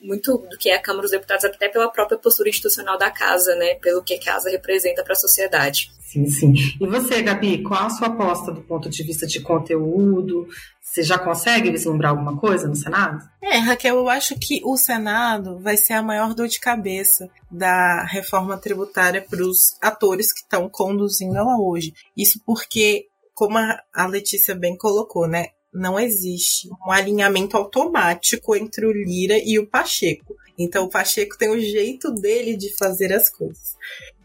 muito do que é a Câmara dos Deputados, até pela própria postura institucional da casa, né? Pelo que a casa representa para a sociedade. Sim, sim. E você, Gabi, qual a sua aposta do ponto de vista de conteúdo? Você já consegue vislumbrar alguma coisa no Senado? É, Raquel, eu acho que o Senado vai ser a maior dor de cabeça da reforma tributária para os atores que estão conduzindo ela hoje. Isso porque, como a Letícia bem colocou, né? não existe um alinhamento automático entre o Lira e o Pacheco. Então o Pacheco tem o jeito dele de fazer as coisas.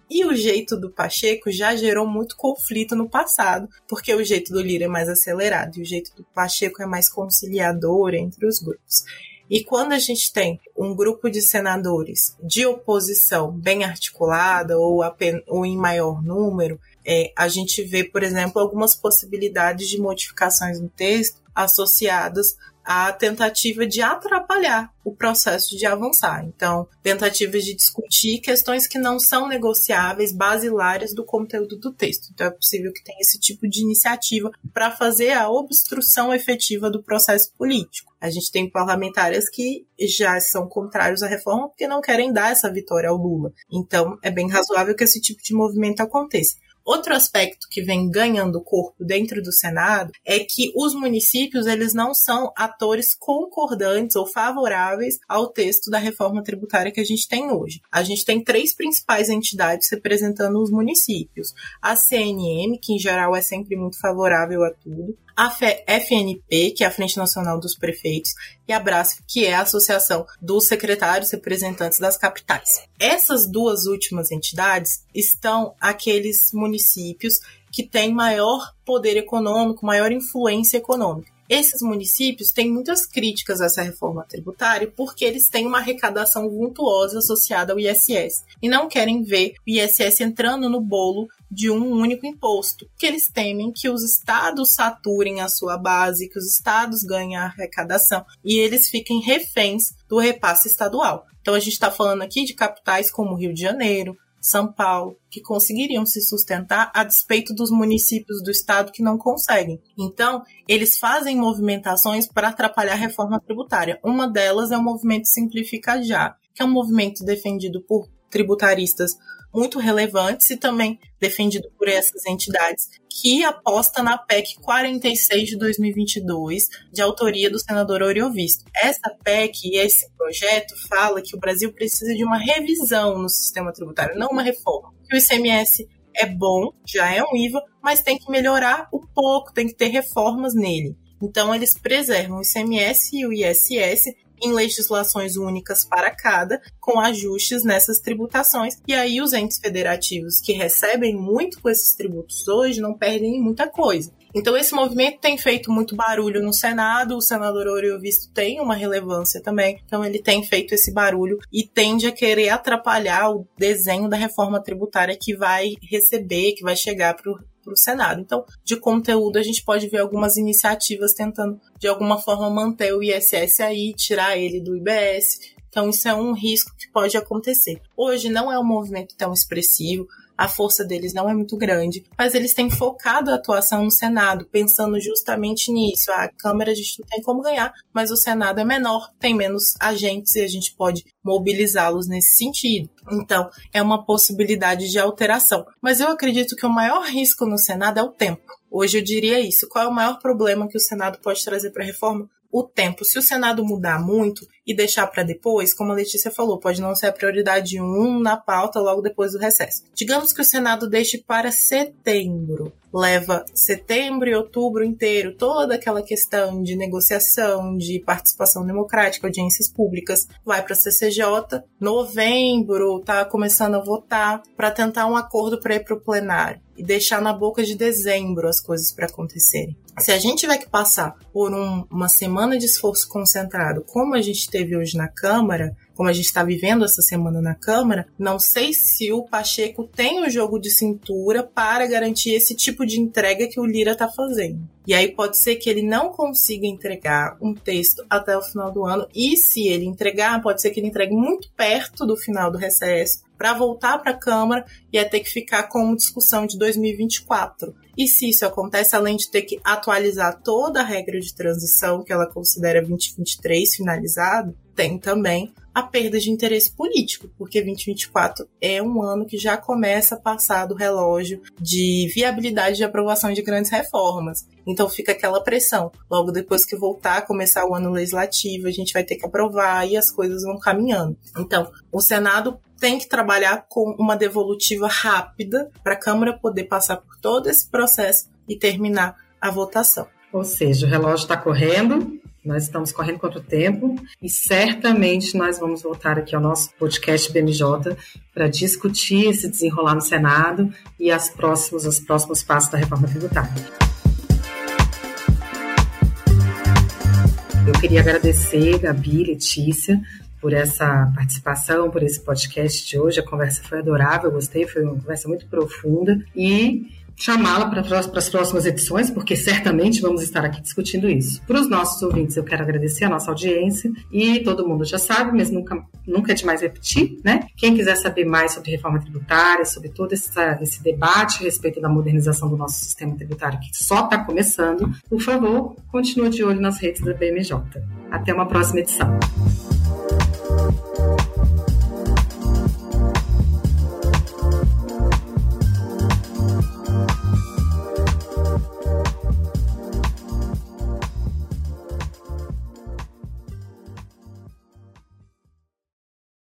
E o jeito do Pacheco já gerou muito conflito no passado, porque o jeito do Lira é mais acelerado e o jeito do Pacheco é mais conciliador entre os grupos. E quando a gente tem um grupo de senadores de oposição bem articulada ou, ou em maior número, é, a gente vê, por exemplo, algumas possibilidades de modificações no texto associadas à tentativa de atrapalhar o processo de avançar. Então, tentativas de discutir questões que não são negociáveis, basilares do conteúdo do texto. Então, é possível que tenha esse tipo de iniciativa para fazer a obstrução efetiva do processo político. A gente tem parlamentares que já são contrários à reforma porque não querem dar essa vitória ao Lula. Então, é bem razoável que esse tipo de movimento aconteça. Outro aspecto que vem ganhando corpo dentro do Senado é que os municípios eles não são atores concordantes ou favoráveis ao texto da reforma tributária que a gente tem hoje. A gente tem três principais entidades representando os municípios: a CNM, que em geral é sempre muito favorável a tudo, a FNP, que é a Frente Nacional dos Prefeitos, e a BRASF, que é a Associação dos Secretários Representantes das Capitais. Essas duas últimas entidades estão aqueles municípios que têm maior poder econômico, maior influência econômica. Esses municípios têm muitas críticas a essa reforma tributária porque eles têm uma arrecadação vultuosa associada ao ISS e não querem ver o ISS entrando no bolo de um único imposto, que eles temem que os estados saturem a sua base, que os estados ganhem a arrecadação e eles fiquem reféns do repasse estadual. Então a gente está falando aqui de capitais como Rio de Janeiro, são Paulo, que conseguiriam se sustentar a despeito dos municípios do estado que não conseguem. Então, eles fazem movimentações para atrapalhar a reforma tributária. Uma delas é o movimento Simplifica Já, que é um movimento defendido por tributaristas muito relevantes e também defendido por essas entidades, que aposta na PEC 46 de 2022, de autoria do senador Oriovisto. Essa PEC e esse projeto fala que o Brasil precisa de uma revisão no sistema tributário, não uma reforma. Que o ICMS é bom, já é um IVA, mas tem que melhorar um pouco, tem que ter reformas nele. Então, eles preservam o ICMS e o ISS em legislações únicas para cada, com ajustes nessas tributações. E aí os entes federativos que recebem muito com esses tributos hoje não perdem muita coisa. Então esse movimento tem feito muito barulho no Senado, o senador Oriovisto tem uma relevância também, então ele tem feito esse barulho e tende a querer atrapalhar o desenho da reforma tributária que vai receber, que vai chegar para o para o Senado. Então, de conteúdo, a gente pode ver algumas iniciativas tentando, de alguma forma, manter o ISS aí, tirar ele do IBS. Então, isso é um risco que pode acontecer. Hoje não é um movimento tão expressivo, a força deles não é muito grande, mas eles têm focado a atuação no Senado, pensando justamente nisso. A Câmara a gente não tem como ganhar, mas o Senado é menor, tem menos agentes e a gente pode mobilizá-los nesse sentido. Então, é uma possibilidade de alteração. Mas eu acredito que o maior risco no Senado é o tempo. Hoje eu diria isso. Qual é o maior problema que o Senado pode trazer para a reforma? o tempo. Se o Senado mudar muito e deixar para depois, como a Letícia falou, pode não ser a prioridade 1 um na pauta logo depois do recesso. Digamos que o Senado deixe para setembro. Leva setembro e outubro inteiro toda aquela questão de negociação, de participação democrática, audiências públicas, vai para a CCJ. Novembro tá começando a votar para tentar um acordo para ir para o plenário e deixar na boca de dezembro as coisas para acontecerem. Se a gente tiver que passar por um, uma semana de esforço concentrado, como a gente teve hoje na Câmara, como a gente está vivendo essa semana na Câmara, não sei se o Pacheco tem o jogo de cintura para garantir esse tipo de entrega que o Lira está fazendo. E aí pode ser que ele não consiga entregar um texto até o final do ano, e se ele entregar, pode ser que ele entregue muito perto do final do recesso, para voltar para a Câmara e é ter que ficar como discussão de 2024. E se isso acontece, além de ter que atualizar toda a regra de transição que ela considera 2023 finalizado, tem também a perda de interesse político, porque 2024 é um ano que já começa a passar do relógio de viabilidade de aprovação de grandes reformas. Então fica aquela pressão. Logo depois que voltar a começar o ano legislativo, a gente vai ter que aprovar e as coisas vão caminhando. Então, o Senado tem que trabalhar com uma devolutiva rápida para a Câmara poder passar por todo esse processo e terminar a votação. Ou seja, o relógio está correndo, nós estamos correndo contra o tempo e certamente nós vamos voltar aqui ao nosso podcast BMJ para discutir esse desenrolar no Senado e as próximos, os próximos passos da reforma tributária. Eu queria agradecer, Gabi, Letícia, por essa participação, por esse podcast de hoje. A conversa foi adorável, gostei, foi uma conversa muito profunda e chamá-la para as próximas edições, porque certamente vamos estar aqui discutindo isso. Para os nossos ouvintes, eu quero agradecer a nossa audiência e todo mundo já sabe, mas nunca, nunca é demais repetir, né? Quem quiser saber mais sobre reforma tributária, sobre todo essa, esse debate a respeito da modernização do nosso sistema tributário, que só está começando, por favor, continue de olho nas redes da BMJ. Até uma próxima edição.